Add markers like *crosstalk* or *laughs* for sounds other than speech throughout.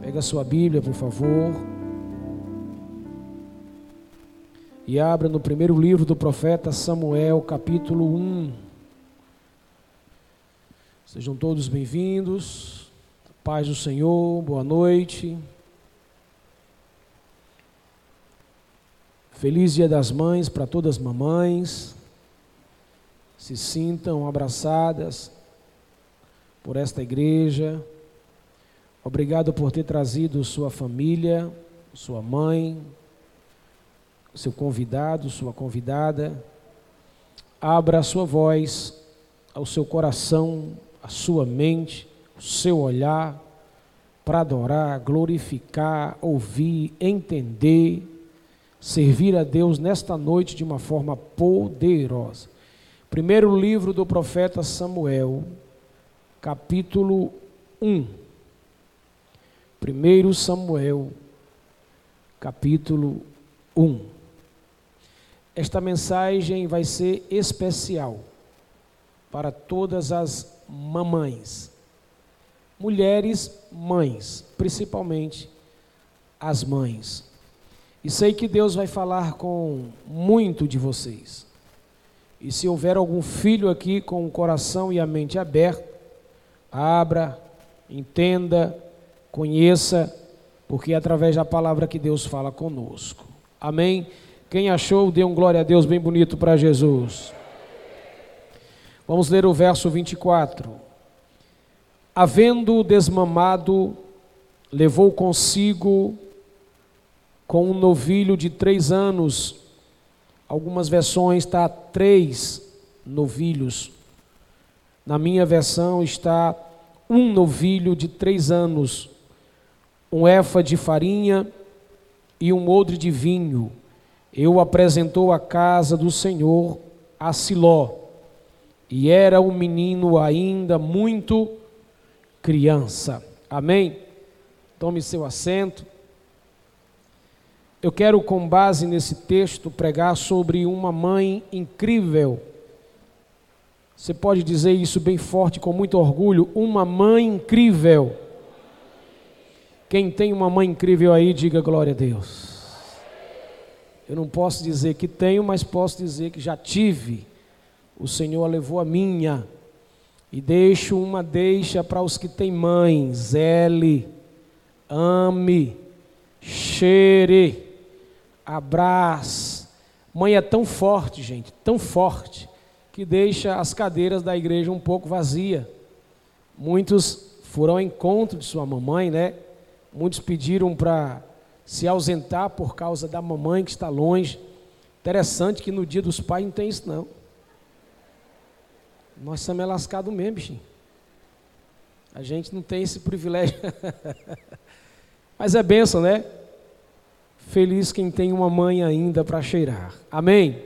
Pega a sua Bíblia, por favor. E abra no primeiro livro do profeta Samuel, capítulo 1. Sejam todos bem-vindos. Paz do Senhor, boa noite. Feliz Dia das Mães para todas as mamães. Se sintam abraçadas por esta igreja. Obrigado por ter trazido sua família, sua mãe, seu convidado, sua convidada. Abra a sua voz, ao seu coração, a sua mente, o seu olhar para adorar, glorificar, ouvir, entender, servir a Deus nesta noite de uma forma poderosa. Primeiro livro do profeta Samuel, capítulo 1. 1 Samuel, capítulo 1. Esta mensagem vai ser especial para todas as mamães, mulheres mães, principalmente as mães. E sei que Deus vai falar com muito de vocês. E se houver algum filho aqui com o coração e a mente aberta, abra, entenda, conheça, porque é através da palavra que Deus fala conosco. Amém? Quem achou, dê um glória a Deus bem bonito para Jesus. Vamos ler o verso 24. Havendo desmamado, levou consigo com um novilho de três anos. Algumas versões está três novilhos. Na minha versão está um novilho de três anos um efa de farinha e um odre de vinho. Eu apresentou a casa do Senhor a Siló, e era um menino ainda muito criança. Amém? Tome seu assento. Eu quero, com base nesse texto, pregar sobre uma mãe incrível. Você pode dizer isso bem forte, com muito orgulho: uma mãe incrível. Quem tem uma mãe incrível aí, diga glória a Deus. Eu não posso dizer que tenho, mas posso dizer que já tive. O Senhor levou a minha. E deixo uma deixa para os que têm mães. Zele, ame, cheire, abrace. Mãe é tão forte, gente, tão forte, que deixa as cadeiras da igreja um pouco vazia. Muitos foram ao encontro de sua mamãe, né? Muitos pediram para se ausentar por causa da mamãe que está longe. Interessante que no dia dos pais não tem isso não. Nós somos lascados mesmo, bichinho. A gente não tem esse privilégio. *laughs* Mas é benção, né? Feliz quem tem uma mãe ainda para cheirar. Amém?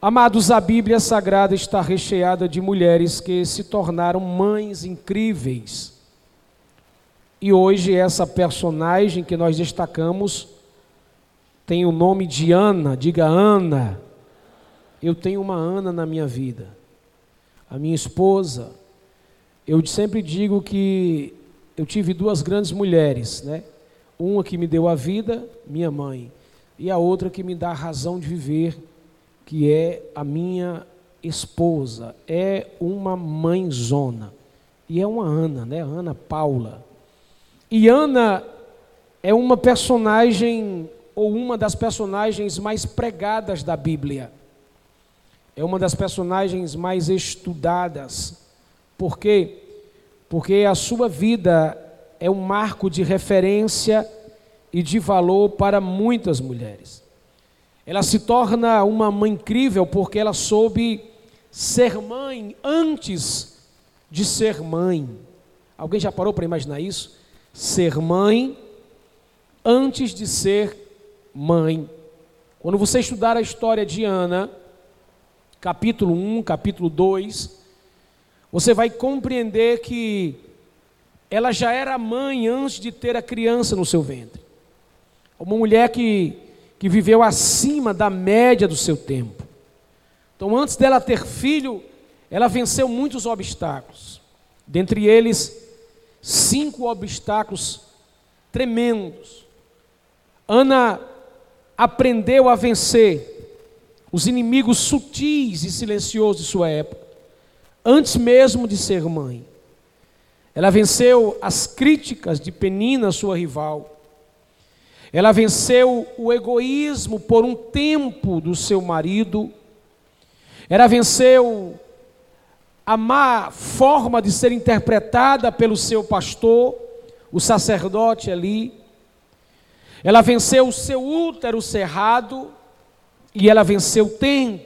Amados, a Bíblia Sagrada está recheada de mulheres que se tornaram mães incríveis e hoje essa personagem que nós destacamos tem o nome de Ana, diga Ana. Eu tenho uma Ana na minha vida. A minha esposa, eu sempre digo que eu tive duas grandes mulheres, né? Uma que me deu a vida, minha mãe, e a outra que me dá a razão de viver, que é a minha esposa. É uma mãezona. E é uma Ana, né? Ana Paula. E Ana é uma personagem, ou uma das personagens mais pregadas da Bíblia. É uma das personagens mais estudadas. Por quê? Porque a sua vida é um marco de referência e de valor para muitas mulheres. Ela se torna uma mãe incrível porque ela soube ser mãe antes de ser mãe. Alguém já parou para imaginar isso? Ser mãe antes de ser mãe. Quando você estudar a história de Ana, capítulo 1, capítulo 2, você vai compreender que ela já era mãe antes de ter a criança no seu ventre. Uma mulher que, que viveu acima da média do seu tempo. Então, antes dela ter filho, ela venceu muitos obstáculos. Dentre eles, cinco obstáculos tremendos. Ana aprendeu a vencer os inimigos sutis e silenciosos de sua época, antes mesmo de ser mãe. Ela venceu as críticas de Penina, sua rival. Ela venceu o egoísmo por um tempo do seu marido. Ela venceu a má forma de ser interpretada pelo seu pastor, o sacerdote ali. Ela venceu o seu útero cerrado e ela venceu o tempo.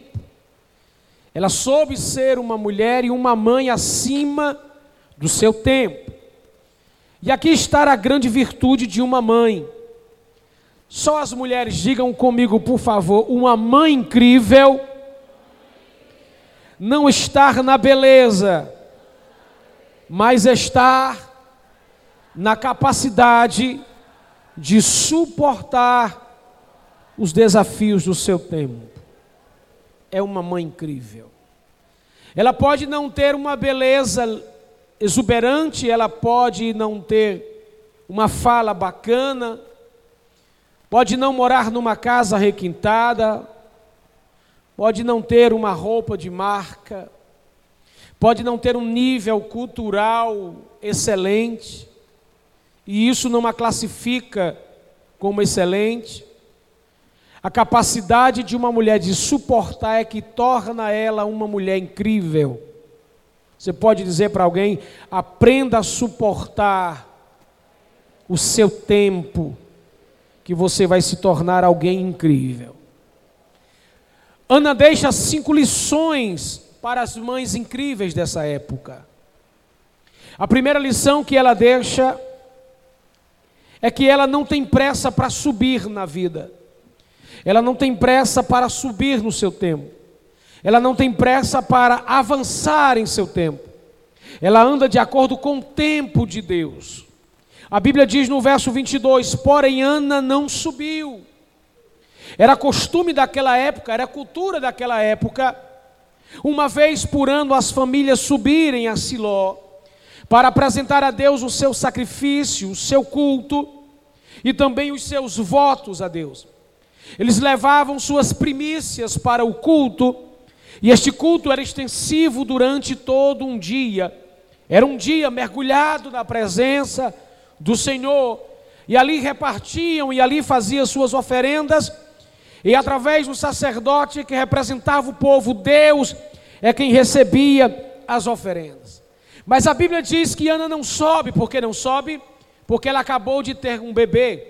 Ela soube ser uma mulher e uma mãe acima do seu tempo. E aqui está a grande virtude de uma mãe. Só as mulheres digam comigo, por favor, uma mãe incrível não estar na beleza, mas estar na capacidade de suportar os desafios do seu tempo. É uma mãe incrível. Ela pode não ter uma beleza exuberante, ela pode não ter uma fala bacana, pode não morar numa casa requintada, pode não ter uma roupa de marca, pode não ter um nível cultural excelente, e isso não a classifica como excelente. A capacidade de uma mulher de suportar é que torna ela uma mulher incrível. Você pode dizer para alguém: aprenda a suportar o seu tempo, que você vai se tornar alguém incrível. Ana deixa cinco lições para as mães incríveis dessa época. A primeira lição que ela deixa é que ela não tem pressa para subir na vida. Ela não tem pressa para subir no seu tempo. Ela não tem pressa para avançar em seu tempo. Ela anda de acordo com o tempo de Deus. A Bíblia diz no verso 22: Porém, Ana não subiu. Era costume daquela época, era cultura daquela época, uma vez por ano as famílias subirem a Siló para apresentar a Deus o seu sacrifício, o seu culto e também os seus votos a Deus. Eles levavam suas primícias para o culto e este culto era extensivo durante todo um dia. Era um dia mergulhado na presença do Senhor. E ali repartiam e ali faziam suas oferendas. E através do sacerdote que representava o povo, Deus é quem recebia as oferendas. Mas a Bíblia diz que Ana não sobe, por que não sobe? Porque ela acabou de ter um bebê.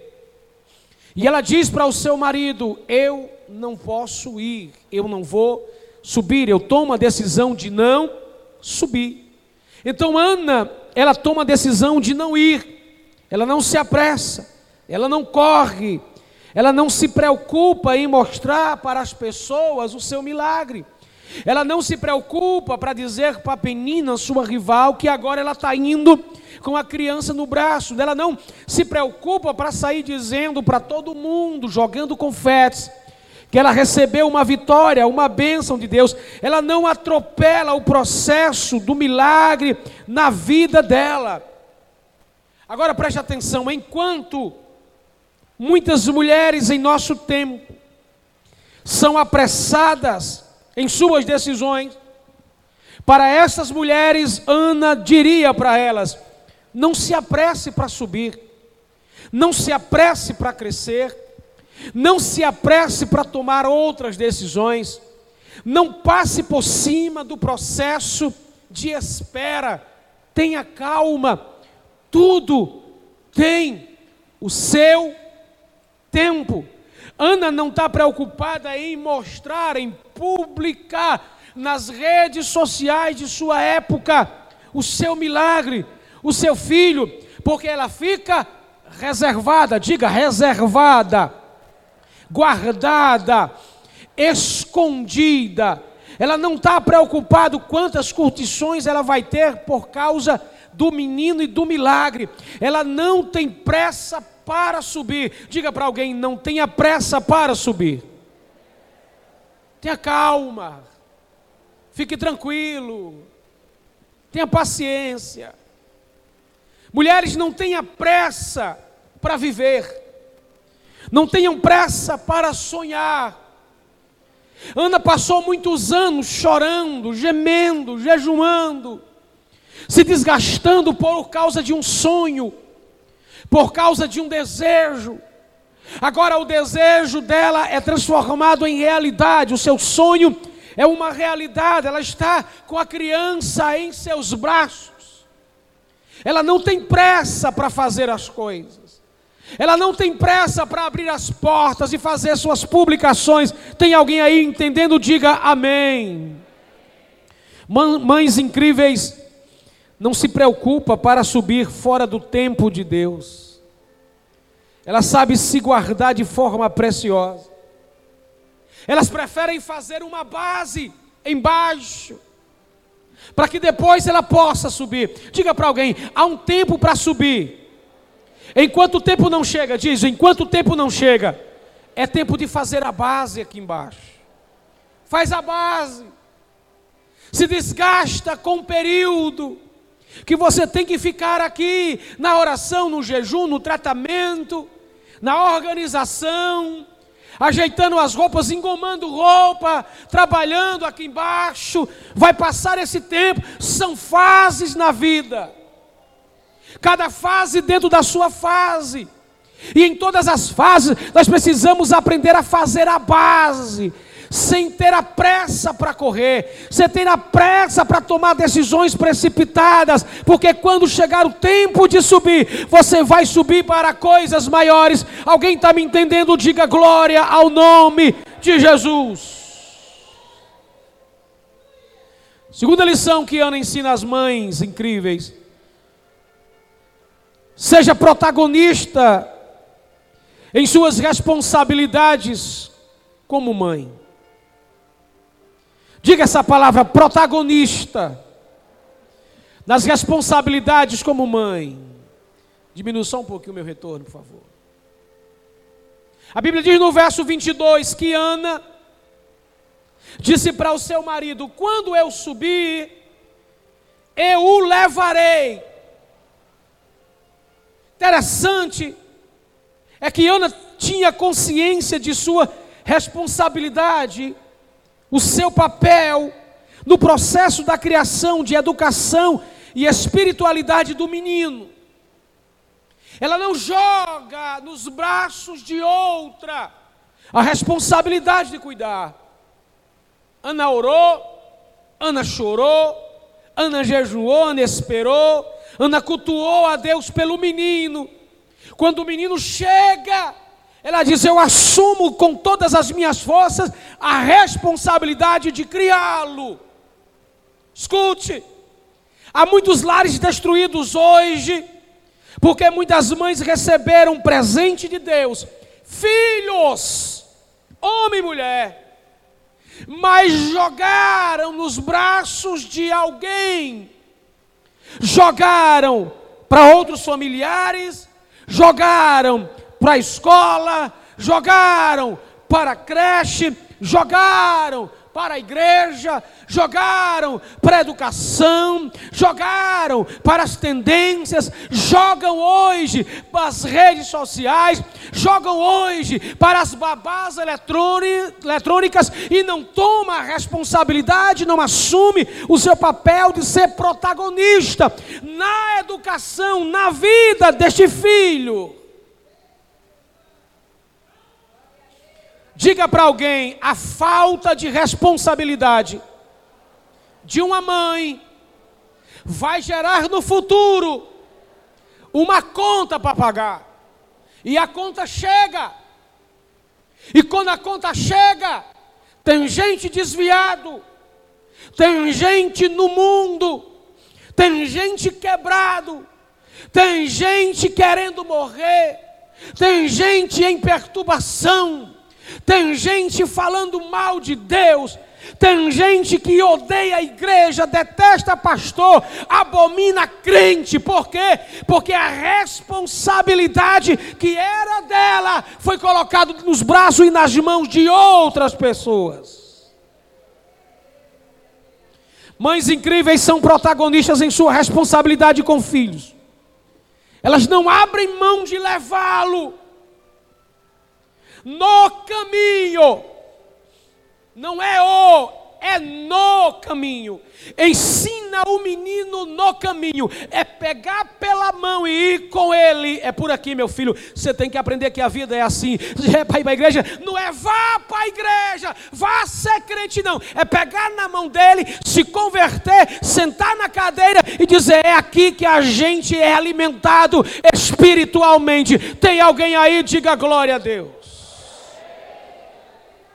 E ela diz para o seu marido: Eu não posso ir, eu não vou subir, eu tomo a decisão de não subir. Então Ana, ela toma a decisão de não ir, ela não se apressa, ela não corre, ela não se preocupa em mostrar para as pessoas o seu milagre. Ela não se preocupa para dizer para a Penina, sua rival, que agora ela está indo com a criança no braço. Ela não se preocupa para sair dizendo para todo mundo, jogando confetes, que ela recebeu uma vitória, uma bênção de Deus. Ela não atropela o processo do milagre na vida dela. Agora preste atenção: enquanto muitas mulheres em nosso tempo são apressadas em suas decisões, para essas mulheres, Ana diria para elas: não se apresse para subir, não se apresse para crescer, não se apresse para tomar outras decisões. Não passe por cima do processo de espera. Tenha calma. Tudo tem o seu tempo. Ana não está preocupada em mostrar, em publicar nas redes sociais de sua época o seu milagre, o seu filho, porque ela fica reservada, diga reservada guardada, escondida. Ela não está preocupada quantas curtições ela vai ter por causa do menino e do milagre. Ela não tem pressa para subir. Diga para alguém: não tenha pressa para subir. Tenha calma. Fique tranquilo. Tenha paciência. Mulheres, não tenha pressa para viver, não tenham pressa para sonhar. Ana passou muitos anos chorando, gemendo, jejuando, se desgastando por causa de um sonho, por causa de um desejo. Agora o desejo dela é transformado em realidade, o seu sonho é uma realidade, ela está com a criança em seus braços. Ela não tem pressa para fazer as coisas. Ela não tem pressa para abrir as portas e fazer suas publicações. Tem alguém aí entendendo? Diga amém. Mães incríveis não se preocupa para subir fora do tempo de Deus. Ela sabe se guardar de forma preciosa. Elas preferem fazer uma base embaixo, para que depois ela possa subir. Diga para alguém: há um tempo para subir. Enquanto o tempo não chega, diz: enquanto o tempo não chega, é tempo de fazer a base aqui embaixo. Faz a base. Se desgasta com o período que você tem que ficar aqui na oração, no jejum, no tratamento, na organização, ajeitando as roupas, engomando roupa, trabalhando aqui embaixo. Vai passar esse tempo, são fases na vida. Cada fase dentro da sua fase. E em todas as fases, nós precisamos aprender a fazer a base sem ter a pressa para correr, sem ter a pressa para tomar decisões precipitadas, porque quando chegar o tempo de subir, você vai subir para coisas maiores. Alguém está me entendendo? Diga glória ao nome de Jesus. Segunda lição que Ana ensina às mães incríveis: seja protagonista em suas responsabilidades como mãe. Diga essa palavra, protagonista. Nas responsabilidades como mãe. Diminua só um pouquinho o meu retorno, por favor. A Bíblia diz no verso 22 que Ana disse para o seu marido: Quando eu subir, eu o levarei. Interessante é que Ana tinha consciência de sua responsabilidade o seu papel no processo da criação, de educação e espiritualidade do menino. Ela não joga nos braços de outra a responsabilidade de cuidar. Ana orou, Ana chorou, Ana jejuou, Ana esperou, Ana cultuou a Deus pelo menino. Quando o menino chega, ela diz: Eu assumo com todas as minhas forças a responsabilidade de criá-lo. Escute, há muitos lares destruídos hoje, porque muitas mães receberam um presente de Deus, filhos, homem e mulher, mas jogaram nos braços de alguém, jogaram para outros familiares, jogaram para a escola, jogaram para a creche, jogaram para a igreja, jogaram para a educação, jogaram para as tendências, jogam hoje para as redes sociais, jogam hoje para as babás eletrônicas e não toma a responsabilidade, não assume o seu papel de ser protagonista na educação, na vida deste filho. Diga para alguém a falta de responsabilidade de uma mãe vai gerar no futuro uma conta para pagar. E a conta chega. E quando a conta chega, tem gente desviado, tem gente no mundo, tem gente quebrado, tem gente querendo morrer, tem gente em perturbação tem gente falando mal de Deus, tem gente que odeia a igreja, detesta pastor, abomina crente, por quê? Porque a responsabilidade que era dela foi colocada nos braços e nas mãos de outras pessoas. Mães incríveis são protagonistas em sua responsabilidade com filhos. elas não abrem mão de levá-lo no caminho, não é o, é no caminho. Ensina o menino no caminho. É pegar pela mão e ir com ele. É por aqui, meu filho. Você tem que aprender que a vida é assim. *laughs* É para ir para a igreja? Não é vá para a igreja, vá ser crente, não. É pegar na mão dele, se converter, sentar na cadeira e dizer: é aqui que a gente é alimentado espiritualmente. Tem alguém aí? Diga glória a Deus.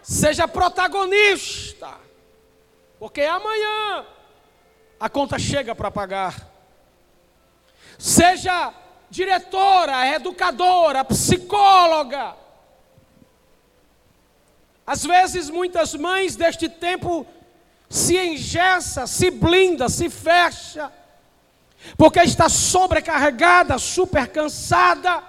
Seja protagonista, porque amanhã a conta chega para pagar. Seja diretora, educadora, psicóloga. Às vezes, muitas mães deste tempo se engessa, se blinda, se fecha, porque está sobrecarregada, super cansada,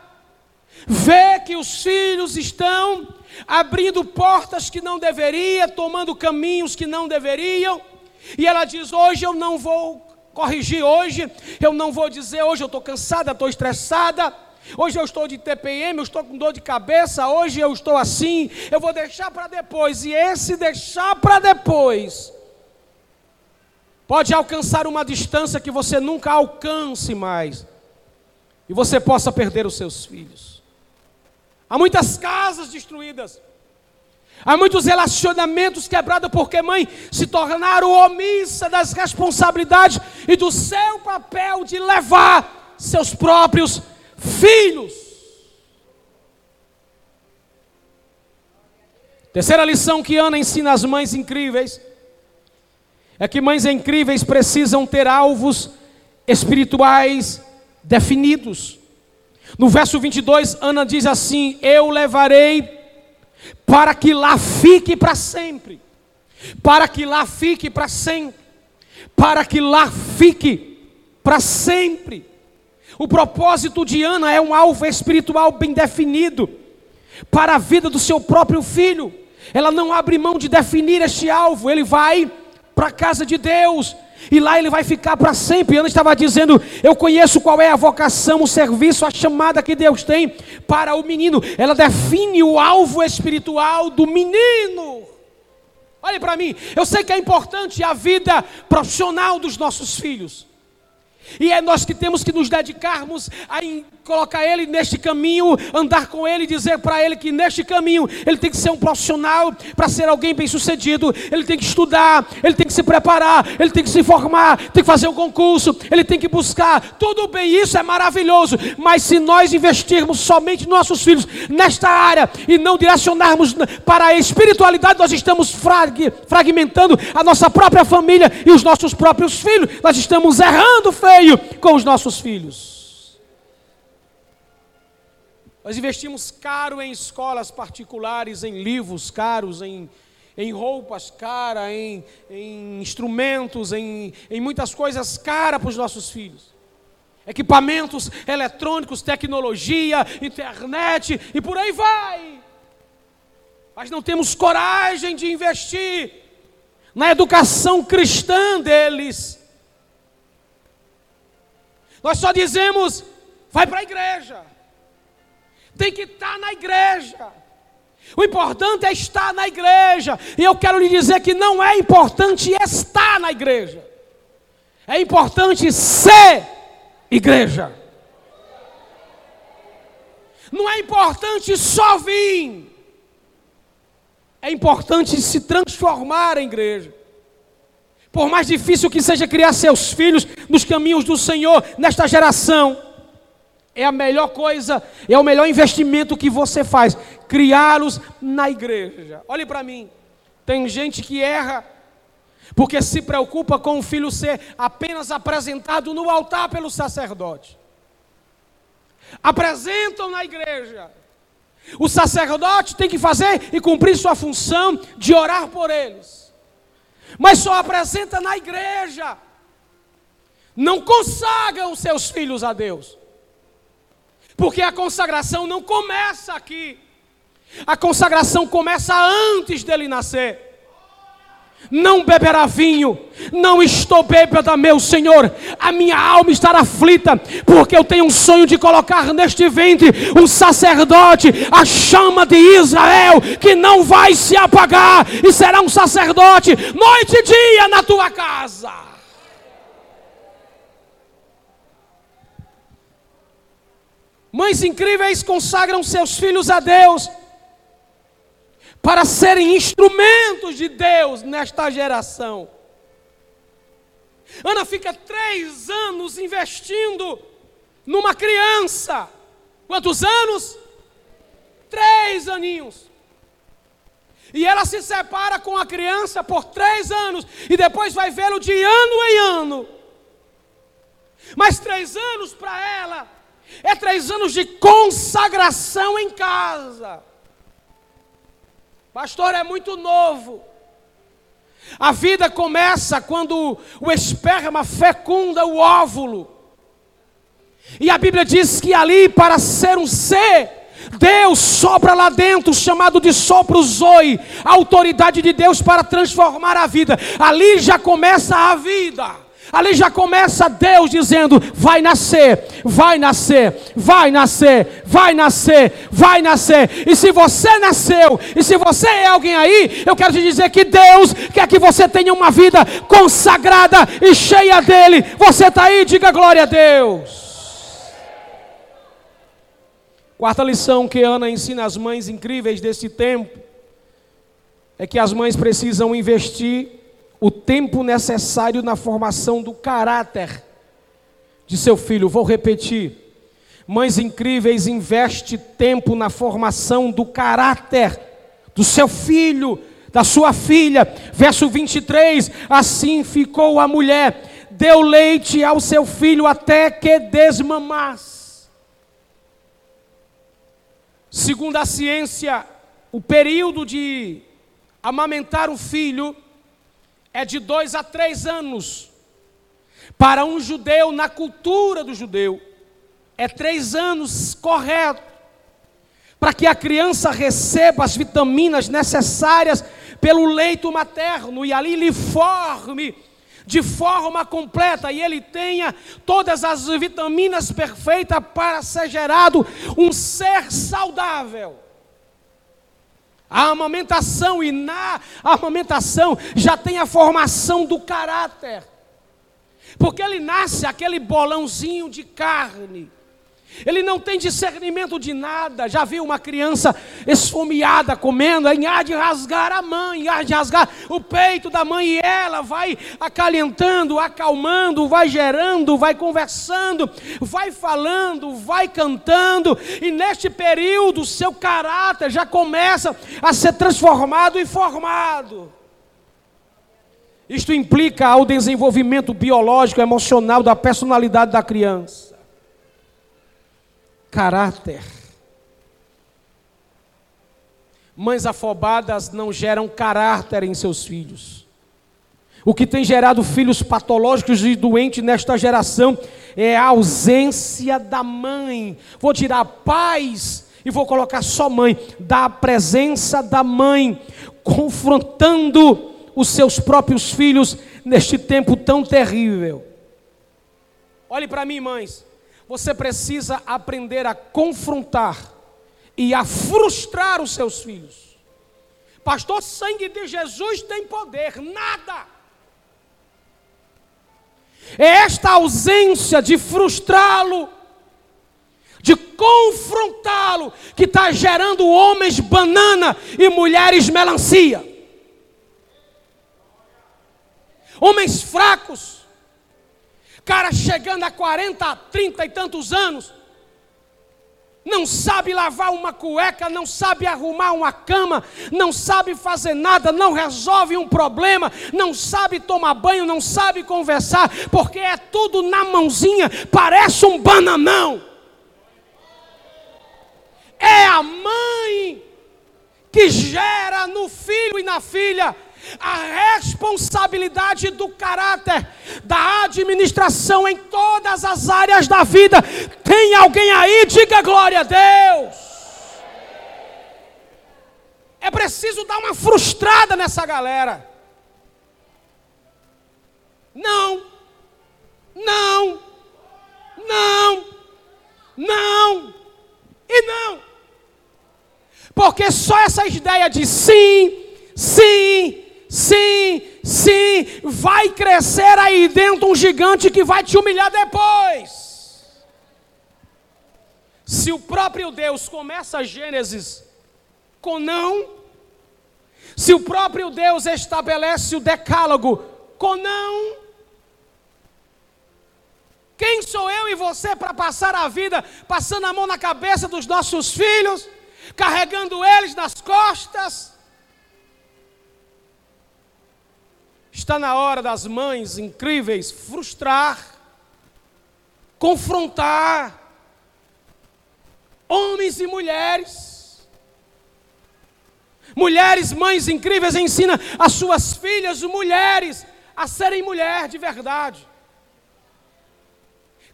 vê que os filhos estão abrindo portas que não deveria, tomando caminhos que não deveriam. E ela diz: Hoje eu não vou corrigir, hoje eu não vou dizer, hoje eu estou cansada, estou estressada. Hoje eu estou de TPM, eu estou com dor de cabeça, hoje eu estou assim, eu vou deixar para depois. E esse deixar para depois pode alcançar uma distância que você nunca alcance mais. E você possa perder os seus filhos. Há muitas casas destruídas. Há muitos relacionamentos quebrados porque mãe se tornaram omissa das responsabilidades e do seu papel de levar seus próprios filhos. Terceira lição que Ana ensina às mães incríveis é que mães incríveis precisam ter alvos espirituais definidos. No verso 22, Ana diz assim: Eu levarei para que lá fique para sempre, para que lá fique para sempre, para que lá fique para sempre. O propósito de Ana é um alvo espiritual bem definido para a vida do seu próprio filho. Ela não abre mão de definir este alvo, ele vai para a casa de Deus, e lá ele vai ficar para sempre. Ana estava dizendo: Eu conheço qual é a vocação, o serviço, a chamada que Deus tem para o menino. Ela define o alvo espiritual do menino. Olhe para mim, eu sei que é importante a vida profissional dos nossos filhos. E é nós que temos que nos dedicarmos a colocar ele neste caminho, andar com ele, dizer para ele que neste caminho ele tem que ser um profissional para ser alguém bem-sucedido, ele tem que estudar, ele tem que se preparar, ele tem que se formar, tem que fazer um concurso, ele tem que buscar. Tudo bem, isso é maravilhoso, mas se nós investirmos somente nos nossos filhos nesta área e não direcionarmos para a espiritualidade, nós estamos frag fragmentando a nossa própria família e os nossos próprios filhos. Nós estamos errando feio com os nossos filhos. Nós investimos caro em escolas particulares, em livros caros, em, em roupas caras, em, em instrumentos, em, em muitas coisas caras para os nossos filhos. Equipamentos eletrônicos, tecnologia, internet e por aí vai. Mas não temos coragem de investir na educação cristã deles. Nós só dizemos, vai para a igreja tem que estar na igreja. O importante é estar na igreja. E eu quero lhe dizer que não é importante estar na igreja. É importante ser igreja. Não é importante só vir. É importante se transformar em igreja. Por mais difícil que seja criar seus filhos nos caminhos do Senhor nesta geração, é a melhor coisa, é o melhor investimento que você faz, criá-los na igreja. Olhe para mim, tem gente que erra porque se preocupa com o filho ser apenas apresentado no altar pelo sacerdote. Apresentam na igreja. O sacerdote tem que fazer e cumprir sua função de orar por eles. Mas só apresenta na igreja. Não consagram seus filhos a Deus. Porque a consagração não começa aqui. A consagração começa antes dele nascer. Não beberá vinho, não estou bêbada, meu Senhor, a minha alma estará aflita, porque eu tenho um sonho de colocar neste ventre um sacerdote, a chama de Israel, que não vai se apagar, e será um sacerdote noite e dia na tua casa. Mães incríveis consagram seus filhos a Deus para serem instrumentos de Deus nesta geração. Ana fica três anos investindo numa criança. Quantos anos? Três aninhos. E ela se separa com a criança por três anos. E depois vai vê-lo de ano em ano. Mas três anos para ela é três anos de consagração em casa. Pastor, é muito novo. A vida começa quando o esperma fecunda o óvulo. E a Bíblia diz que ali, para ser um ser, Deus sopra lá dentro, chamado de sopro zoe, a autoridade de Deus para transformar a vida. Ali já começa a vida. Ali já começa Deus dizendo: vai nascer, vai nascer, vai nascer, vai nascer, vai nascer. E se você nasceu, e se você é alguém aí, eu quero te dizer que Deus quer que você tenha uma vida consagrada e cheia dele. Você está aí, diga glória a Deus. Quarta lição que Ana ensina às mães incríveis desse tempo é que as mães precisam investir o tempo necessário na formação do caráter de seu filho. Vou repetir. Mães incríveis, investe tempo na formação do caráter do seu filho, da sua filha. Verso 23: Assim ficou a mulher, deu leite ao seu filho até que desmamasse. Segundo a ciência, o período de amamentar o filho é de dois a três anos. Para um judeu, na cultura do judeu, é três anos correto. Para que a criança receba as vitaminas necessárias pelo leito materno e ali lhe forme de forma completa e ele tenha todas as vitaminas perfeitas para ser gerado um ser saudável. A amamentação, e na amamentação já tem a formação do caráter. Porque ele nasce aquele bolãozinho de carne. Ele não tem discernimento de nada. Já viu uma criança esfomeada comendo, em há de rasgar a mãe, há de rasgar o peito da mãe, e ela vai acalentando, acalmando, vai gerando, vai conversando, vai falando, vai cantando, e neste período seu caráter já começa a ser transformado e formado. Isto implica ao desenvolvimento biológico, emocional da personalidade da criança caráter. Mães afobadas não geram caráter em seus filhos. O que tem gerado filhos patológicos e doentes nesta geração é a ausência da mãe. Vou tirar pais e vou colocar só mãe, da presença da mãe, confrontando os seus próprios filhos neste tempo tão terrível. Olhe para mim, mães. Você precisa aprender a confrontar e a frustrar os seus filhos. Pastor, sangue de Jesus tem poder, nada. É esta ausência de frustrá-lo, de confrontá-lo, que está gerando homens banana e mulheres melancia. Homens fracos, cara chegando a 40, 30 e tantos anos, não sabe lavar uma cueca, não sabe arrumar uma cama, não sabe fazer nada, não resolve um problema, não sabe tomar banho, não sabe conversar, porque é tudo na mãozinha, parece um bananão. É a mãe que gera no filho e na filha a responsabilidade do caráter, da administração em todas as áreas da vida. Tem alguém aí? Diga glória a Deus. É preciso dar uma frustrada nessa galera. Não, não, não, não e não. Porque só essa ideia de sim, sim, sim, sim, vai crescer aí dentro um gigante que vai te humilhar depois. Se o próprio Deus começa Gênesis com não, se o próprio Deus estabelece o decálogo com não, quem sou eu e você para passar a vida passando a mão na cabeça dos nossos filhos, carregando eles nas costas? Está na hora das mães incríveis frustrar, confrontar homens e mulheres. Mulheres, mães incríveis, ensina as suas filhas, mulheres, a serem mulher de verdade.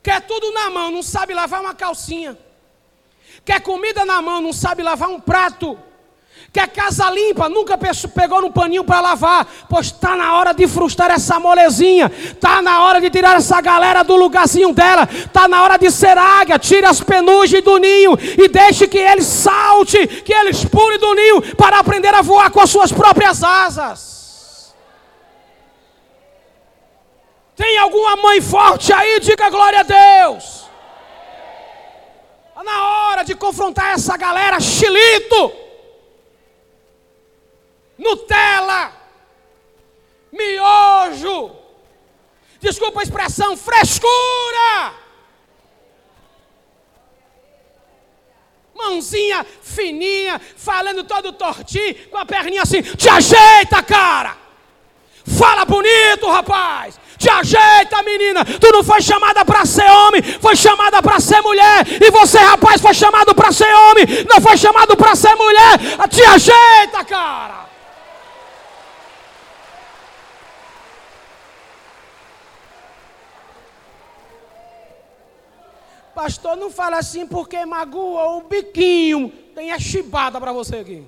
Quer tudo na mão, não sabe lavar uma calcinha. Quer comida na mão, não sabe lavar um prato. Quer casa limpa, nunca pegou no paninho para lavar. Pois está na hora de frustrar essa molezinha. Está na hora de tirar essa galera do lugarzinho dela. Está na hora de ser águia. Tire as penugens do ninho e deixe que eles salte, que eles pulem do ninho para aprender a voar com as suas próprias asas. Tem alguma mãe forte aí? Diga glória a Deus. Está na hora de confrontar essa galera chilito, Nutella, miojo, desculpa a expressão, frescura. Mãozinha fininha, falando todo tortinho, com a perninha assim, te ajeita, cara. Fala bonito, rapaz. Te ajeita, menina. Tu não foi chamada para ser homem, foi chamada para ser mulher. E você, rapaz, foi chamado para ser homem, não foi chamado para ser mulher. Te ajeita, cara. Pastor, não fala assim porque magoa o biquinho. Tem a chibada para você aqui.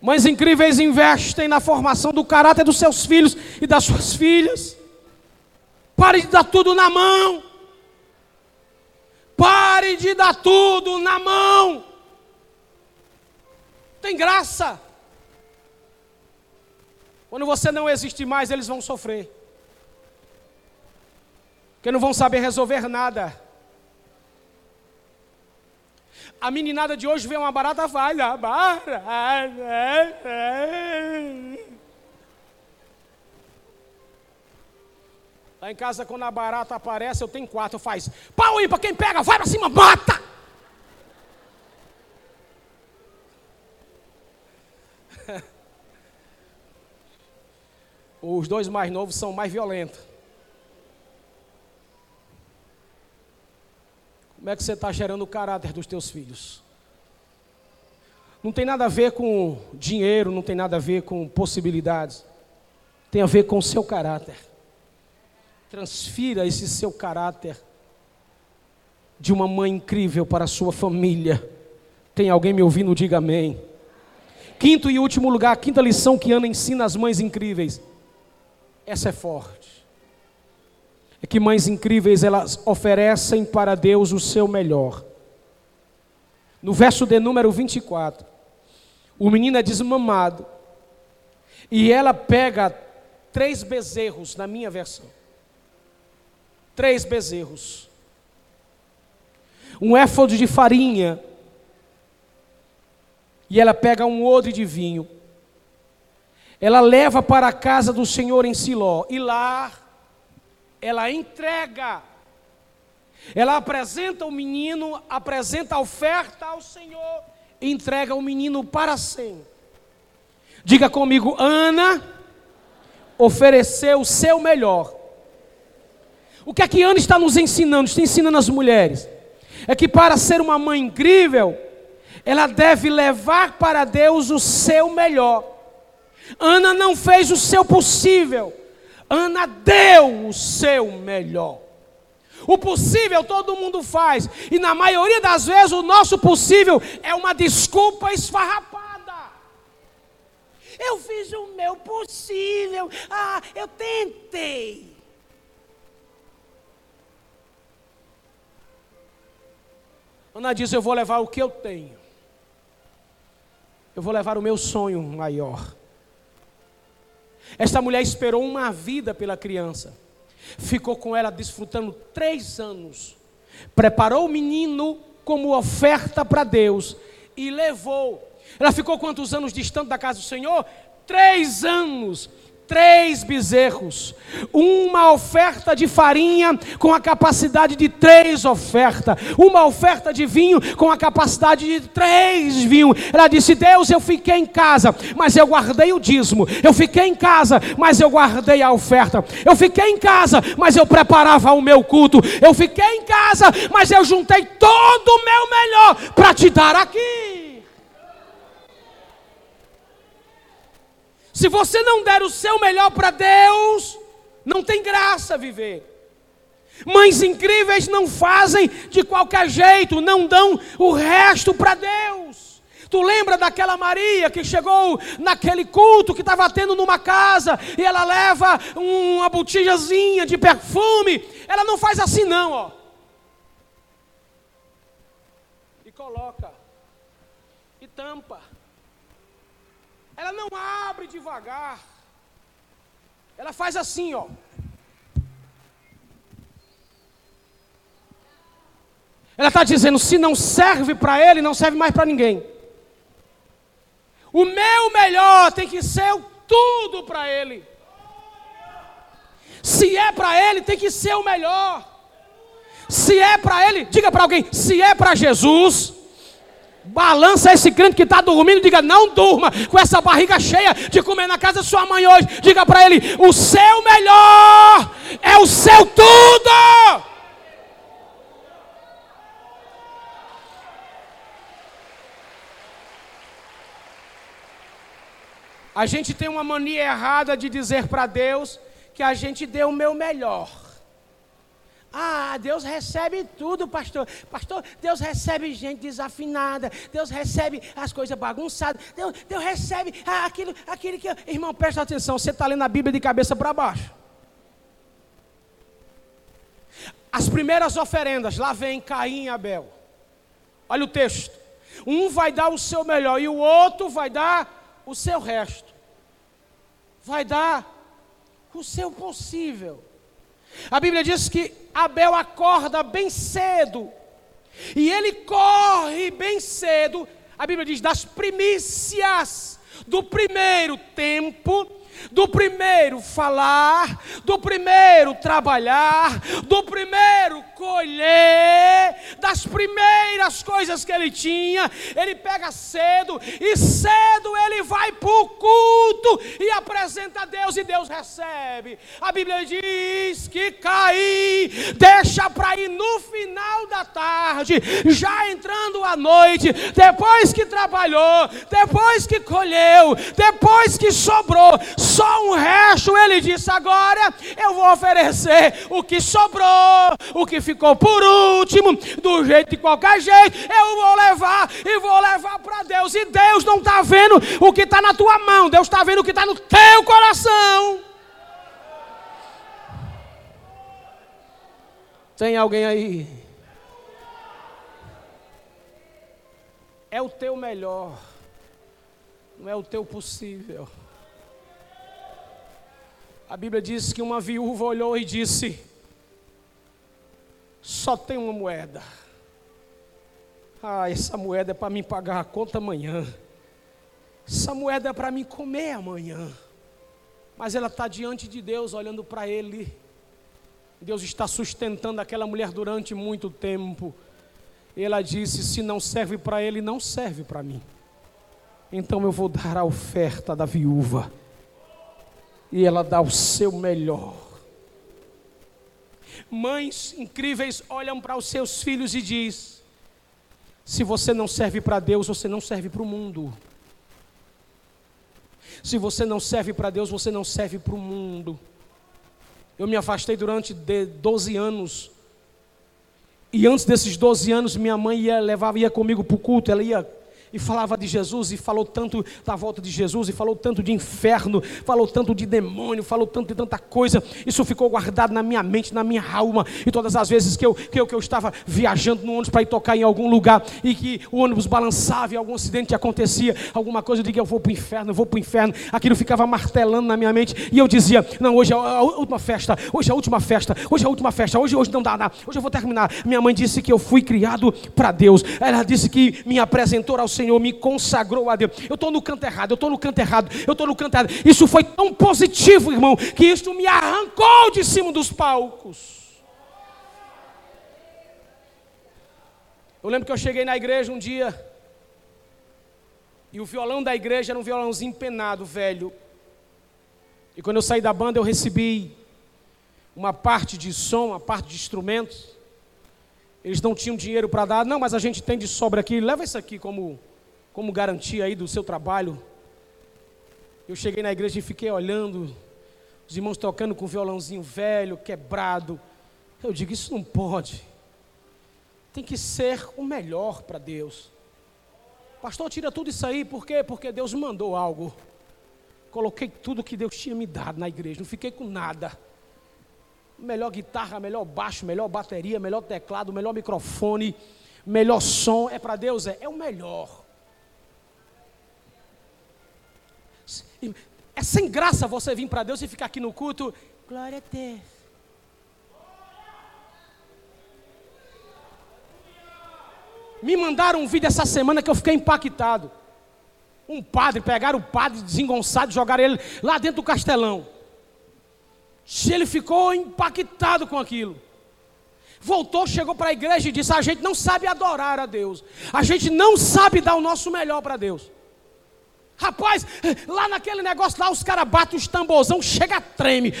Mães incríveis investem na formação do caráter dos seus filhos e das suas filhas. Pare de dar tudo na mão. Pare de dar tudo na mão. Tem graça. Quando você não existe mais, eles vão sofrer. Porque não vão saber resolver nada. A meninada de hoje vê uma barata, vai na barata. Lá em casa, quando a barata aparece, eu tenho quatro, faz pau aí para quem pega, vai para cima, mata! *laughs* Os dois mais novos são mais violentos. Como é que você está gerando o caráter dos teus filhos? Não tem nada a ver com dinheiro, não tem nada a ver com possibilidades. Tem a ver com o seu caráter. Transfira esse seu caráter de uma mãe incrível para a sua família. Tem alguém me ouvindo? Diga amém. Quinto e último lugar, a quinta lição que Ana ensina às mães incríveis. Essa é forte é que mães incríveis elas oferecem para Deus o seu melhor. No verso de número 24, o menino é desmamado e ela pega três bezerros, na minha versão. Três bezerros. Um éfode de farinha. E ela pega um odre de vinho. Ela leva para a casa do Senhor em Siló. E lá ela entrega, ela apresenta o menino, apresenta a oferta ao Senhor, e entrega o menino para sempre. Diga comigo, Ana ofereceu o seu melhor. O que é que Ana está nos ensinando? Está ensinando as mulheres. É que para ser uma mãe incrível, ela deve levar para Deus o seu melhor. Ana não fez o seu possível, Ana deu o seu melhor. O possível todo mundo faz, e na maioria das vezes o nosso possível é uma desculpa esfarrapada. Eu fiz o meu possível. Ah, eu tentei. Ana diz: Eu vou levar o que eu tenho. Eu vou levar o meu sonho maior. Esta mulher esperou uma vida pela criança. Ficou com ela desfrutando três anos. Preparou o menino como oferta para Deus e levou. Ela ficou quantos anos distante da casa do Senhor? Três anos três bezerros, uma oferta de farinha com a capacidade de três ofertas, uma oferta de vinho com a capacidade de três vinhos. Ela disse: Deus, eu fiquei em casa, mas eu guardei o dízimo, eu fiquei em casa, mas eu guardei a oferta, eu fiquei em casa, mas eu preparava o meu culto, eu fiquei em casa, mas eu juntei todo o meu melhor para te dar aqui. Se você não der o seu melhor para Deus, não tem graça viver. Mães incríveis não fazem de qualquer jeito, não dão o resto para Deus. Tu lembra daquela Maria que chegou naquele culto que estava tendo numa casa e ela leva uma botijazinha de perfume? Ela não faz assim, não, ó. E coloca, e tampa. Ela não abre devagar. Ela faz assim, ó. Ela está dizendo: se não serve para ele, não serve mais para ninguém. O meu melhor tem que ser tudo para ele. Se é para ele, tem que ser o melhor. Se é para ele, diga para alguém: se é para Jesus, Balança esse crente que está dormindo, diga: não durma com essa barriga cheia de comer na casa de sua mãe hoje. Diga para ele: o seu melhor é o seu tudo. A gente tem uma mania errada de dizer para Deus que a gente deu o meu melhor. Ah, Deus recebe tudo, pastor. Pastor, Deus recebe gente desafinada. Deus recebe as coisas bagunçadas. Deus, Deus recebe aquilo, aquilo que. Irmão, presta atenção. Você está lendo a Bíblia de cabeça para baixo. As primeiras oferendas, lá vem Caim e Abel. Olha o texto. Um vai dar o seu melhor e o outro vai dar o seu resto. Vai dar o seu possível. A Bíblia diz que Abel acorda bem cedo. E ele corre bem cedo. A Bíblia diz das primícias do primeiro tempo do primeiro falar, do primeiro trabalhar, do primeiro colher, das primeiras coisas que ele tinha, ele pega cedo e cedo ele vai para o culto e apresenta a Deus e Deus recebe. A Bíblia diz que cair, deixa para ir no final da tarde, já entrando a noite, depois que trabalhou, depois que colheu, depois que sobrou, só um resto, ele disse: agora eu vou oferecer o que sobrou, o que ficou por último, do jeito de qualquer jeito, eu vou levar e vou levar para Deus. E Deus não está vendo o que está na tua mão, Deus está vendo o que está no teu coração. Tem alguém aí? É o teu melhor, não é o teu possível. A Bíblia diz que uma viúva olhou e disse: Só tem uma moeda. Ah, essa moeda é para mim pagar a conta amanhã. Essa moeda é para mim comer amanhã. Mas ela está diante de Deus, olhando para Ele. Deus está sustentando aquela mulher durante muito tempo. Ela disse: Se não serve para Ele, não serve para mim. Então eu vou dar a oferta da viúva e ela dá o seu melhor. Mães incríveis olham para os seus filhos e diz: se você não serve para Deus, você não serve para o mundo. Se você não serve para Deus, você não serve para o mundo. Eu me afastei durante 12 anos. E antes desses 12 anos, minha mãe ia, levava, ia comigo para o culto. Ela ia e falava de Jesus, e falou tanto da volta de Jesus, e falou tanto de inferno, falou tanto de demônio, falou tanto de tanta coisa. Isso ficou guardado na minha mente, na minha alma. E todas as vezes que eu, que eu, que eu estava viajando no ônibus para ir tocar em algum lugar, e que o ônibus balançava e algum acidente acontecia, alguma coisa, eu digo, eu vou para o inferno, eu vou para o inferno. Aquilo ficava martelando na minha mente, e eu dizia: Não, hoje é a última festa, hoje é a última festa, hoje é a última festa, hoje, hoje não dá nada, hoje eu vou terminar. Minha mãe disse que eu fui criado para Deus, ela disse que me apresentou ao Senhor, me consagrou a Deus. Eu estou no canto errado, eu estou no canto errado, eu estou no canto errado. Isso foi tão positivo, irmão, que isso me arrancou de cima dos palcos. Eu lembro que eu cheguei na igreja um dia, e o violão da igreja era um violãozinho empenado, velho. E quando eu saí da banda, eu recebi uma parte de som, uma parte de instrumentos. Eles não tinham dinheiro para dar, não, mas a gente tem de sobra aqui, leva isso aqui como como garantia aí do seu trabalho. Eu cheguei na igreja e fiquei olhando, os irmãos tocando com violãozinho velho, quebrado. Eu digo, isso não pode. Tem que ser o melhor para Deus. Pastor, tira tudo isso aí, por quê? Porque Deus mandou algo. Coloquei tudo que Deus tinha me dado na igreja, não fiquei com nada. Melhor guitarra, melhor baixo, melhor bateria, melhor teclado, melhor microfone, melhor som. É para Deus, é, é o melhor. É sem graça você vir para Deus e ficar aqui no culto. Glória a Deus. Me mandaram um vídeo essa semana que eu fiquei impactado. Um padre, pegaram o padre desengonçado e jogaram ele lá dentro do castelão. Ele ficou impactado com aquilo. Voltou, chegou para a igreja e disse: A gente não sabe adorar a Deus. A gente não sabe dar o nosso melhor para Deus. Rapaz, lá naquele negócio lá, os caras batem os tamborzão, chega, treme.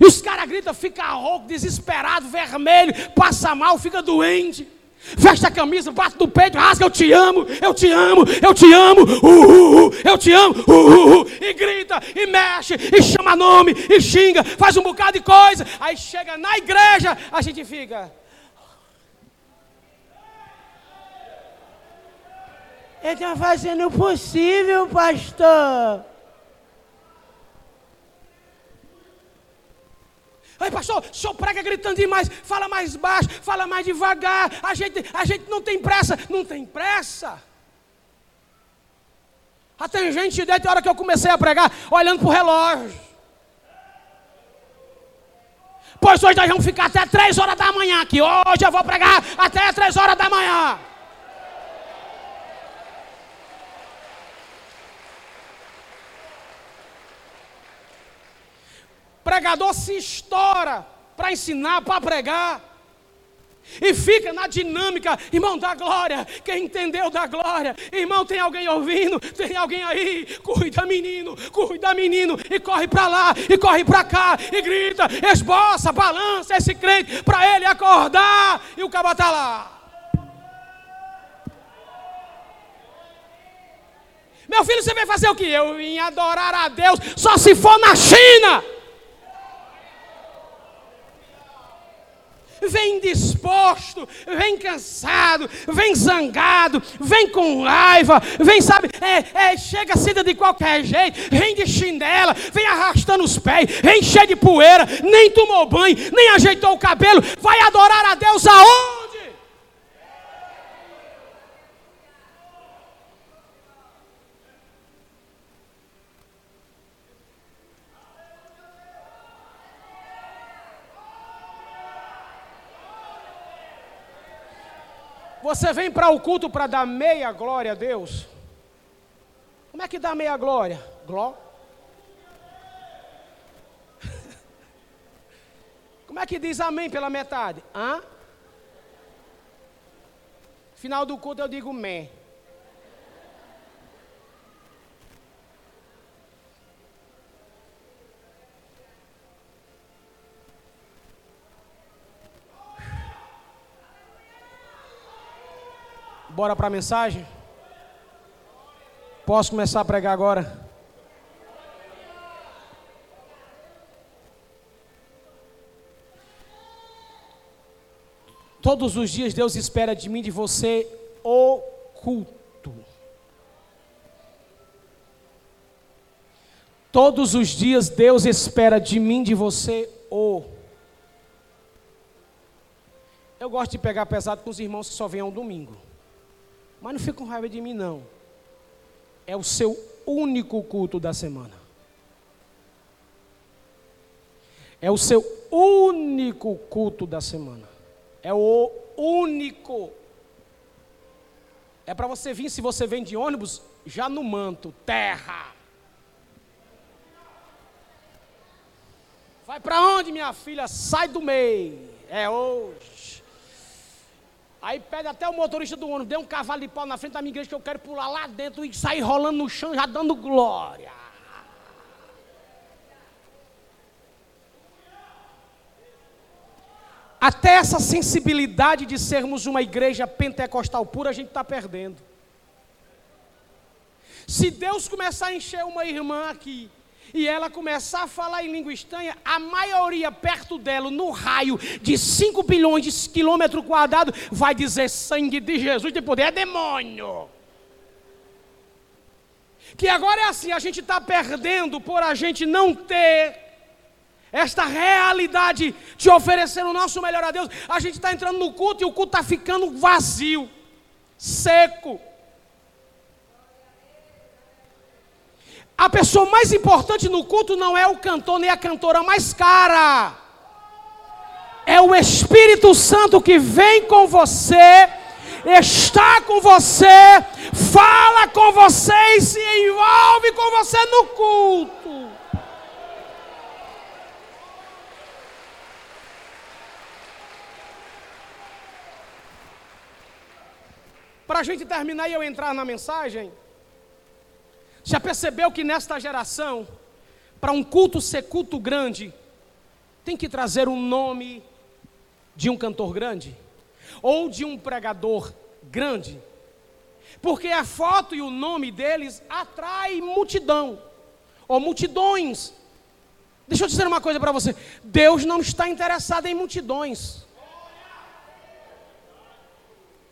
E os caras gritam, fica rouco, desesperado, vermelho, passa mal, fica doente. Veste a camisa, bate no peito, rasga, eu te amo, eu te amo, eu te amo, uh, uh, uh, eu te amo, uh, uh, uh, e grita, e mexe, e chama nome, e xinga, faz um bocado de coisa. Aí chega na igreja, a gente fica. Ele está fazendo o possível, pastor. Aí, pastor, o senhor prega gritando demais, fala mais baixo, fala mais devagar. A gente, a gente não tem pressa, não tem pressa. Até gente desde a hora que eu comecei a pregar, olhando para o relógio. Pois hoje nós vamos ficar até três horas da manhã aqui. Hoje eu vou pregar até três horas da manhã. Pregador se estoura para ensinar, para pregar. E fica na dinâmica, irmão, da glória. Quem entendeu da glória? Irmão, tem alguém ouvindo? Tem alguém aí? Cuida, menino, cuida, menino. E corre para lá, e corre para cá, e grita, esboça, balança esse crente para ele acordar. E o cabo está lá. Meu filho, você vai fazer o que? Eu vim adorar a Deus só se for na China. Vem disposto, vem cansado, vem zangado, vem com raiva, vem, sabe, é, é, chega cedo de qualquer jeito, vem de chinela, vem arrastando os pés, vem cheio de poeira, nem tomou banho, nem ajeitou o cabelo, vai adorar a Deus aonde? Você vem para o culto para dar meia glória a Deus? Como é que dá meia glória? Gló? *laughs* Como é que diz amém pela metade? Hã? Final do culto eu digo mé. Bora para a mensagem? Posso começar a pregar agora? Todos os dias Deus espera de mim, de você, o culto. Todos os dias Deus espera de mim, de você, o. Eu gosto de pegar pesado com os irmãos que só vêm ao domingo. Mas não fica com raiva de mim, não. É o seu único culto da semana. É o seu único culto da semana. É o único. É para você vir, se você vem de ônibus, já no manto, terra. Vai para onde, minha filha? Sai do meio. É hoje. Aí pede até o motorista do ônibus, dê um cavalo de pau na frente da minha igreja que eu quero pular lá dentro e sair rolando no chão, já dando glória. Até essa sensibilidade de sermos uma igreja pentecostal pura, a gente está perdendo. Se Deus começar a encher uma irmã aqui, e ela começar a falar em língua estranha, a maioria perto dela, no raio de 5 bilhões de quilômetros quadrados, vai dizer sangue de Jesus de poder, é demônio. Que agora é assim, a gente está perdendo por a gente não ter esta realidade de oferecer o nosso melhor a Deus, a gente está entrando no culto e o culto está ficando vazio, seco. A pessoa mais importante no culto não é o cantor nem a cantora mais cara. É o Espírito Santo que vem com você, está com você, fala com você e se envolve com você no culto. Para a gente terminar e eu entrar na mensagem, já percebeu que nesta geração, para um culto ser culto grande, tem que trazer o nome de um cantor grande? Ou de um pregador grande? Porque a foto e o nome deles atrai multidão, ou multidões. Deixa eu dizer uma coisa para você: Deus não está interessado em multidões.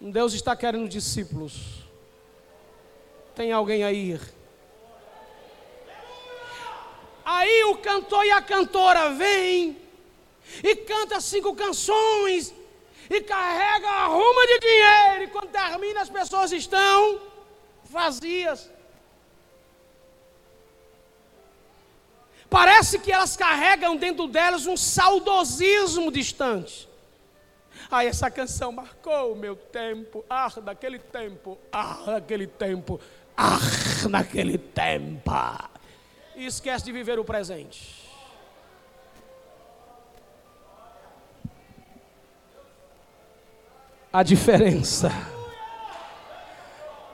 Deus está querendo discípulos. Tem alguém aí? Aí o cantor e a cantora vêm e canta cinco canções e carrega a ruma de dinheiro. E quando termina, as pessoas estão vazias. Parece que elas carregam dentro delas um saudosismo distante. Ah, essa canção marcou o meu tempo. Ah, daquele tempo. Ah, daquele tempo. Ah, naquele tempo. E esquece de viver o presente. A diferença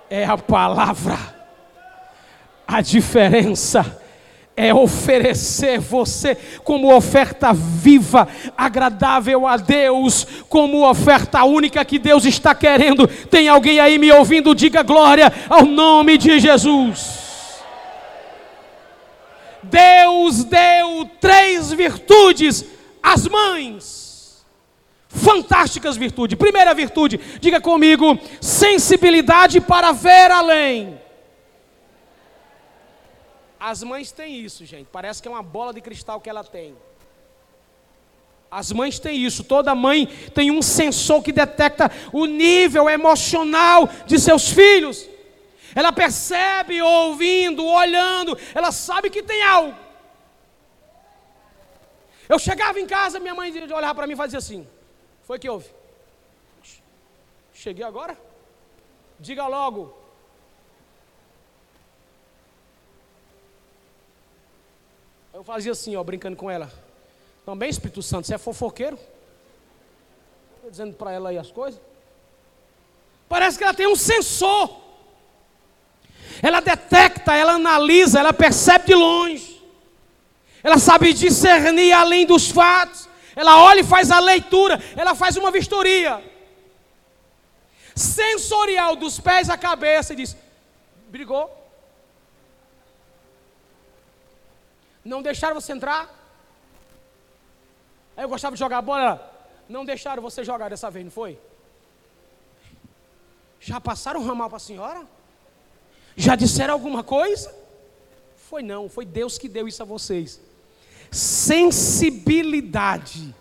é a palavra. A diferença é oferecer você como oferta viva, agradável a Deus, como oferta única que Deus está querendo. Tem alguém aí me ouvindo? Diga glória ao nome de Jesus. Deus deu três virtudes às mães. Fantásticas virtudes. Primeira virtude, diga comigo: sensibilidade para ver além. As mães têm isso, gente. Parece que é uma bola de cristal que ela tem. As mães têm isso. Toda mãe tem um sensor que detecta o nível emocional de seus filhos. Ela percebe, ouvindo, olhando, ela sabe que tem algo. Eu chegava em casa, minha mãe olhava para mim e fazia assim: Foi que houve? Cheguei agora? Diga logo, Eu fazia assim, ó, brincando com ela. Também, Espírito Santo, você é fofoqueiro? Estou dizendo para ela aí as coisas. Parece que ela tem um sensor. Ela detecta, ela analisa, ela percebe de longe. Ela sabe discernir além dos fatos. Ela olha e faz a leitura. Ela faz uma vistoria sensorial dos pés à cabeça e diz: brigou, Não deixaram você entrar? Aí eu gostava de jogar bola. Não deixaram você jogar dessa vez, não foi? Já passaram um ramal para a senhora? Já disseram alguma coisa? Foi não, foi Deus que deu isso a vocês. Sensibilidade.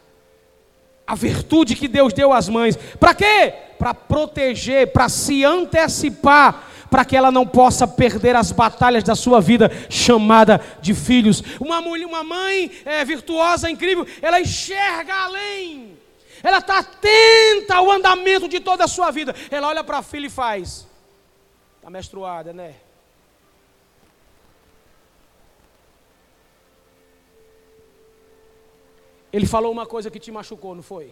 A virtude que Deus deu às mães. Para quê? Para proteger, para se antecipar para que ela não possa perder as batalhas da sua vida, chamada de filhos. Uma mulher, uma mãe é, virtuosa, incrível, ela enxerga além. Ela está atenta ao andamento de toda a sua vida. Ela olha para a filha e faz. Está menstruada, né? Ele falou uma coisa que te machucou, não foi?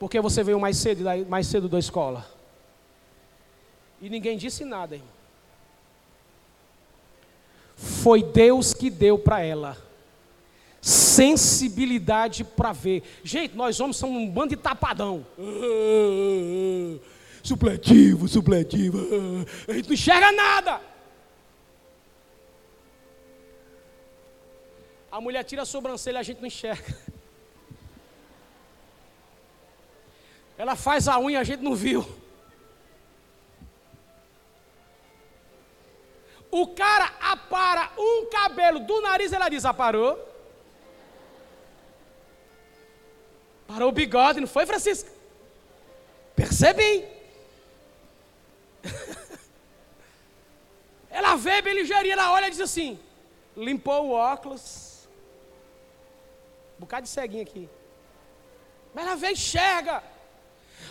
Porque você veio mais cedo, mais cedo da escola. E ninguém disse nada, irmão. Foi Deus que deu para ela sensibilidade para ver. Gente, nós homens somos um bando de tapadão. *laughs* Supletivo, supletivo. A gente não enxerga nada. A mulher tira a sobrancelha, a gente não enxerga. Ela faz a unha, a gente não viu. O cara apara um cabelo do nariz, ela diz: aparou. Parou o bigode, não foi, Francisco? Percebi. ela vê bem ligeirinha, ela olha e diz assim: limpou o óculos. Um bocado de ceguinho aqui. Mas ela vê e enxerga.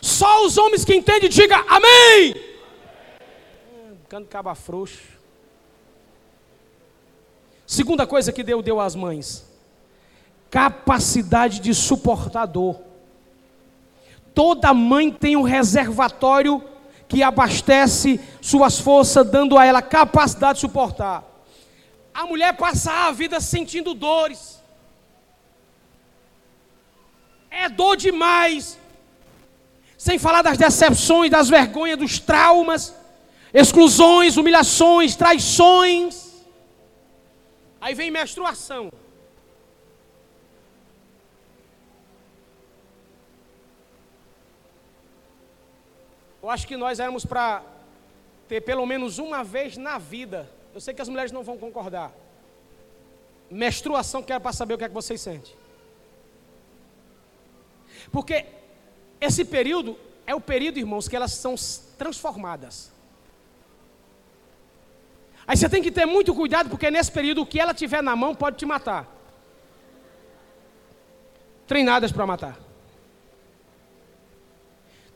Só os homens que entendem, diga amém. Hum, canto caba frouxo. Segunda coisa que Deus deu às mães: capacidade de suportar dor. Toda mãe tem um reservatório que abastece suas forças, dando a ela capacidade de suportar. A mulher passa a vida sentindo dores. É dor demais. Sem falar das decepções, das vergonhas, dos traumas, exclusões, humilhações, traições. Aí vem menstruação. Eu acho que nós éramos para ter pelo menos uma vez na vida. Eu sei que as mulheres não vão concordar. Menstruação, que era para saber o que é que vocês sentem. Porque esse período é o período, irmãos, que elas são transformadas. Aí você tem que ter muito cuidado, porque nesse período o que ela tiver na mão pode te matar. Treinadas para matar.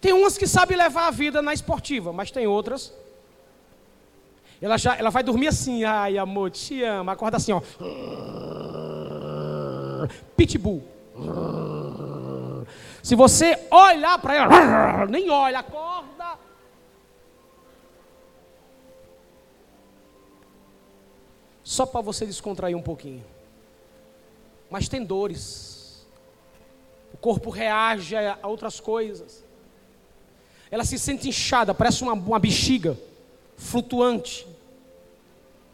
Tem umas que sabem levar a vida na esportiva, mas tem outras. Ela, já, ela vai dormir assim, ai amor, te amo. Acorda assim, ó. Pitbull. Se você olhar para ela, nem olha, acorda. só para você descontrair um pouquinho. Mas tem dores. O corpo reage a outras coisas. Ela se sente inchada, parece uma, uma bexiga flutuante.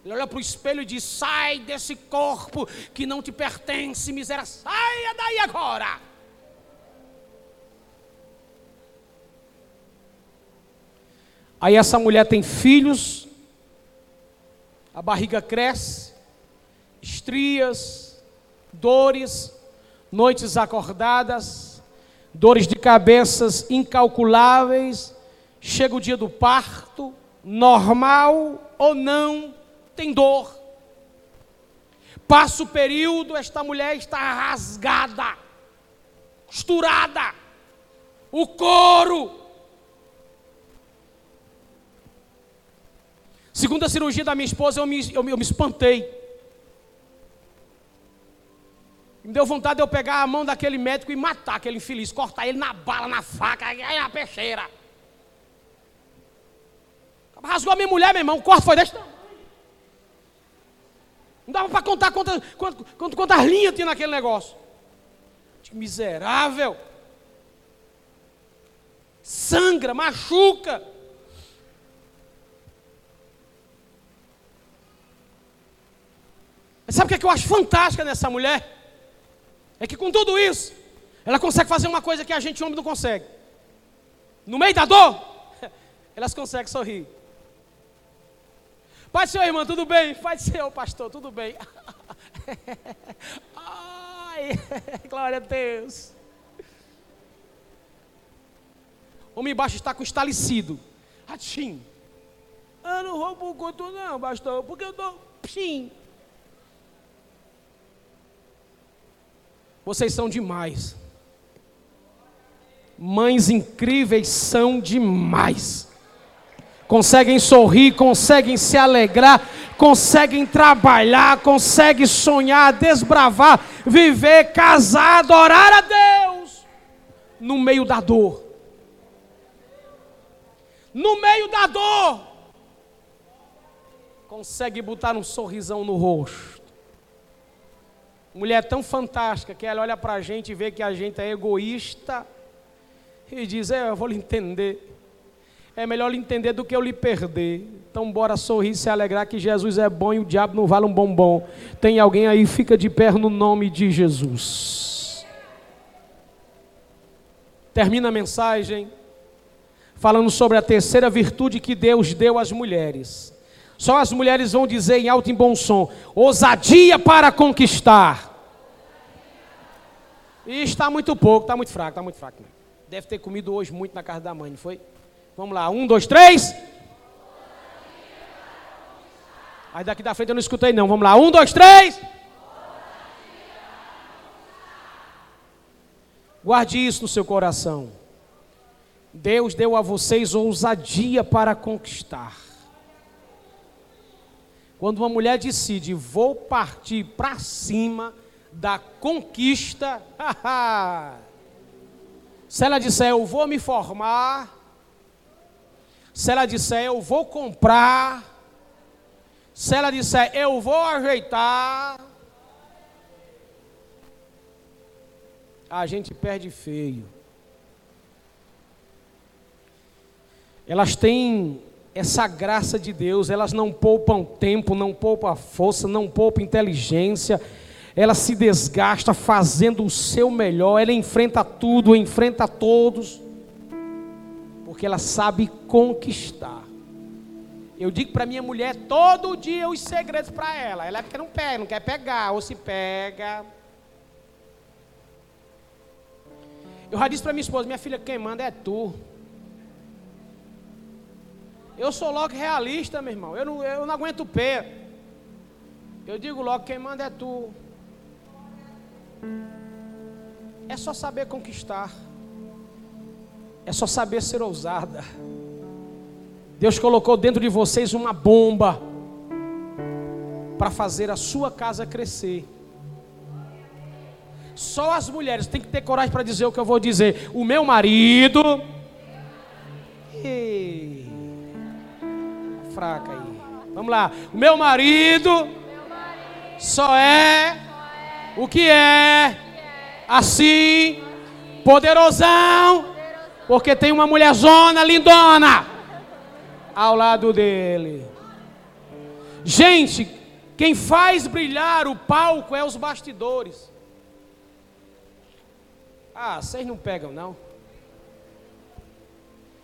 Ele olha para o espelho e diz: Sai desse corpo que não te pertence, miséria, saia daí agora. Aí essa mulher tem filhos a barriga cresce, estrias, dores, noites acordadas, dores de cabeças incalculáveis, chega o dia do parto, normal ou não, tem dor. Passa o período, esta mulher está rasgada, costurada, o couro Segunda cirurgia da minha esposa, eu me, eu, eu me espantei. Me deu vontade de eu pegar a mão daquele médico e matar aquele infeliz, cortar ele na bala, na faca, aí na peixeira. Rasgou a minha mulher, meu irmão, o corte foi desse tamanho. Não dava para contar quantas, quantas, quantas linhas tinha naquele negócio. Que miserável. Sangra, machuca. Mas sabe o que, é que eu acho fantástica nessa mulher? É que com tudo isso, ela consegue fazer uma coisa que a gente homem não consegue. no meio da dor, *laughs* elas conseguem sorrir. Pai do Senhor, irmã, tudo bem? Pai do Senhor, pastor, tudo bem? *laughs* Ai, *laughs* glória a Deus. Homem embaixo está com estalecido. Atim. Eu não vou por conta não, pastor, porque eu estou... Pim. Vocês são demais. Mães incríveis são demais. Conseguem sorrir, conseguem se alegrar, conseguem trabalhar, conseguem sonhar, desbravar, viver, casar, adorar a Deus no meio da dor. No meio da dor, consegue botar um sorrisão no rosto. Mulher tão fantástica que ela olha para a gente e vê que a gente é egoísta e diz: É, eu vou lhe entender. É melhor lhe entender do que eu lhe perder. Então, bora sorrir e se alegrar que Jesus é bom e o diabo não vale um bombom. Tem alguém aí, fica de pé no nome de Jesus. Termina a mensagem falando sobre a terceira virtude que Deus deu às mulheres. Só as mulheres vão dizer em alto e bom som: ousadia para conquistar. E está muito pouco, está muito fraco, está muito fraco. Deve ter comido hoje muito na casa da mãe, não foi? Vamos lá, um, dois, três. Aí daqui da frente eu não escutei não. Vamos lá, um, dois, três. Guarde isso no seu coração. Deus deu a vocês ousadia para conquistar. Quando uma mulher decide, vou partir para cima da conquista, *laughs* se ela disser, eu vou me formar, se ela disser, eu vou comprar, se ela disser, eu vou ajeitar, a gente perde feio. Elas têm essa graça de Deus, elas não poupam tempo, não poupam força, não poupam inteligência, ela se desgasta fazendo o seu melhor, ela enfrenta tudo, enfrenta todos, porque ela sabe conquistar. Eu digo para minha mulher todo dia os segredos para ela. Ela é porque não pega, não quer pegar, ou se pega. Eu já disse para minha esposa, minha filha, quem manda é tu. Eu sou logo realista, meu irmão. Eu não, eu não aguento pé. Eu digo logo, quem manda é tu. É só saber conquistar. É só saber ser ousada. Deus colocou dentro de vocês uma bomba para fazer a sua casa crescer. Só as mulheres têm que ter coragem para dizer o que eu vou dizer. O meu marido. Ei, fraca aí. Vamos lá. O meu marido só é o que é assim, poderosão, porque tem uma mulherzona lindona ao lado dele. Gente, quem faz brilhar o palco é os bastidores. Ah, vocês não pegam não.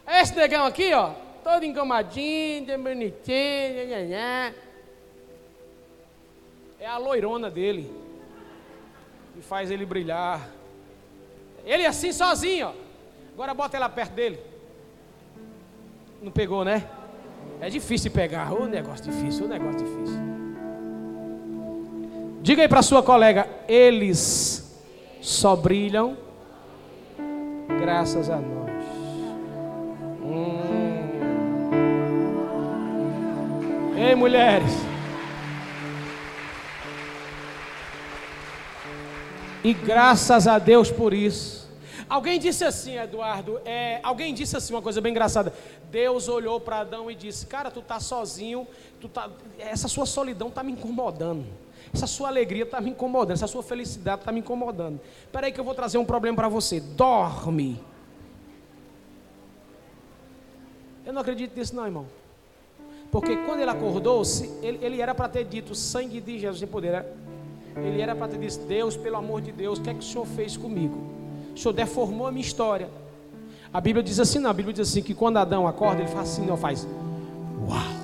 Esse negão aqui, ó, todo engomadinho, bonitinho, é a loirona dele e faz ele brilhar. Ele assim sozinho, ó. Agora bota ela perto dele. Não pegou, né? É difícil pegar. O negócio difícil, o negócio difícil. Diga aí para sua colega, eles só brilham graças a nós. Hum. Ei, mulheres. E graças a Deus por isso. Alguém disse assim, Eduardo, é, alguém disse assim uma coisa bem engraçada. Deus olhou para Adão e disse: Cara, tu tá sozinho, tu tá, essa sua solidão está me incomodando. Essa sua alegria está me incomodando, essa sua felicidade está me incomodando. Espera aí que eu vou trazer um problema para você. Dorme. Eu não acredito nisso não, irmão. Porque quando ele acordou, ele, ele era para ter dito sangue de Jesus em poder. Né? Ele era para ter dito: Deus, pelo amor de Deus, o que é que o Senhor fez comigo? O Senhor deformou a minha história. A Bíblia diz assim, não, a Bíblia diz assim que quando Adão acorda, ele faz assim, não faz. Uau!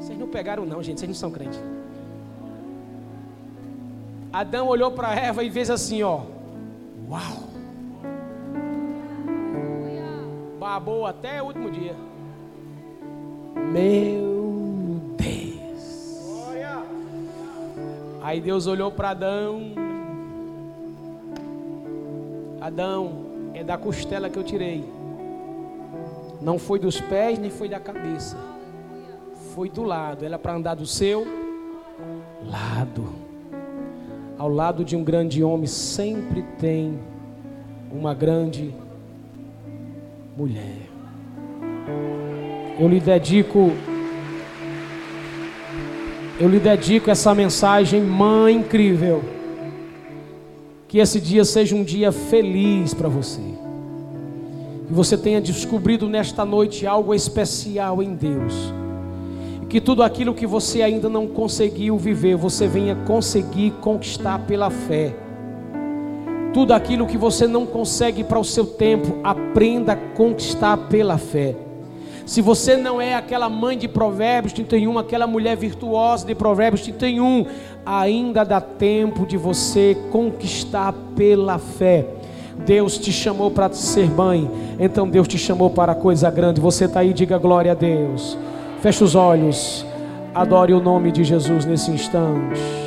Vocês não pegaram não, gente, vocês não são crentes. Adão olhou para Eva e fez assim, ó. Uau! Babou até o último dia. Meu Aí Deus olhou para Adão. Adão, é da costela que eu tirei. Não foi dos pés, nem foi da cabeça. Foi do lado. Ela para andar do seu lado ao lado de um grande homem sempre tem uma grande mulher. Eu lhe dedico eu lhe dedico essa mensagem, mãe incrível. Que esse dia seja um dia feliz para você. Que você tenha descobrido nesta noite algo especial em Deus que tudo aquilo que você ainda não conseguiu viver, você venha conseguir conquistar pela fé. Tudo aquilo que você não consegue para o seu tempo, aprenda a conquistar pela fé. Se você não é aquela mãe de Provérbios 31, aquela mulher virtuosa de Provérbios 31, ainda dá tempo de você conquistar pela fé. Deus te chamou para ser mãe, então Deus te chamou para coisa grande. Você está aí, diga glória a Deus. Feche os olhos. Adore o nome de Jesus nesse instante.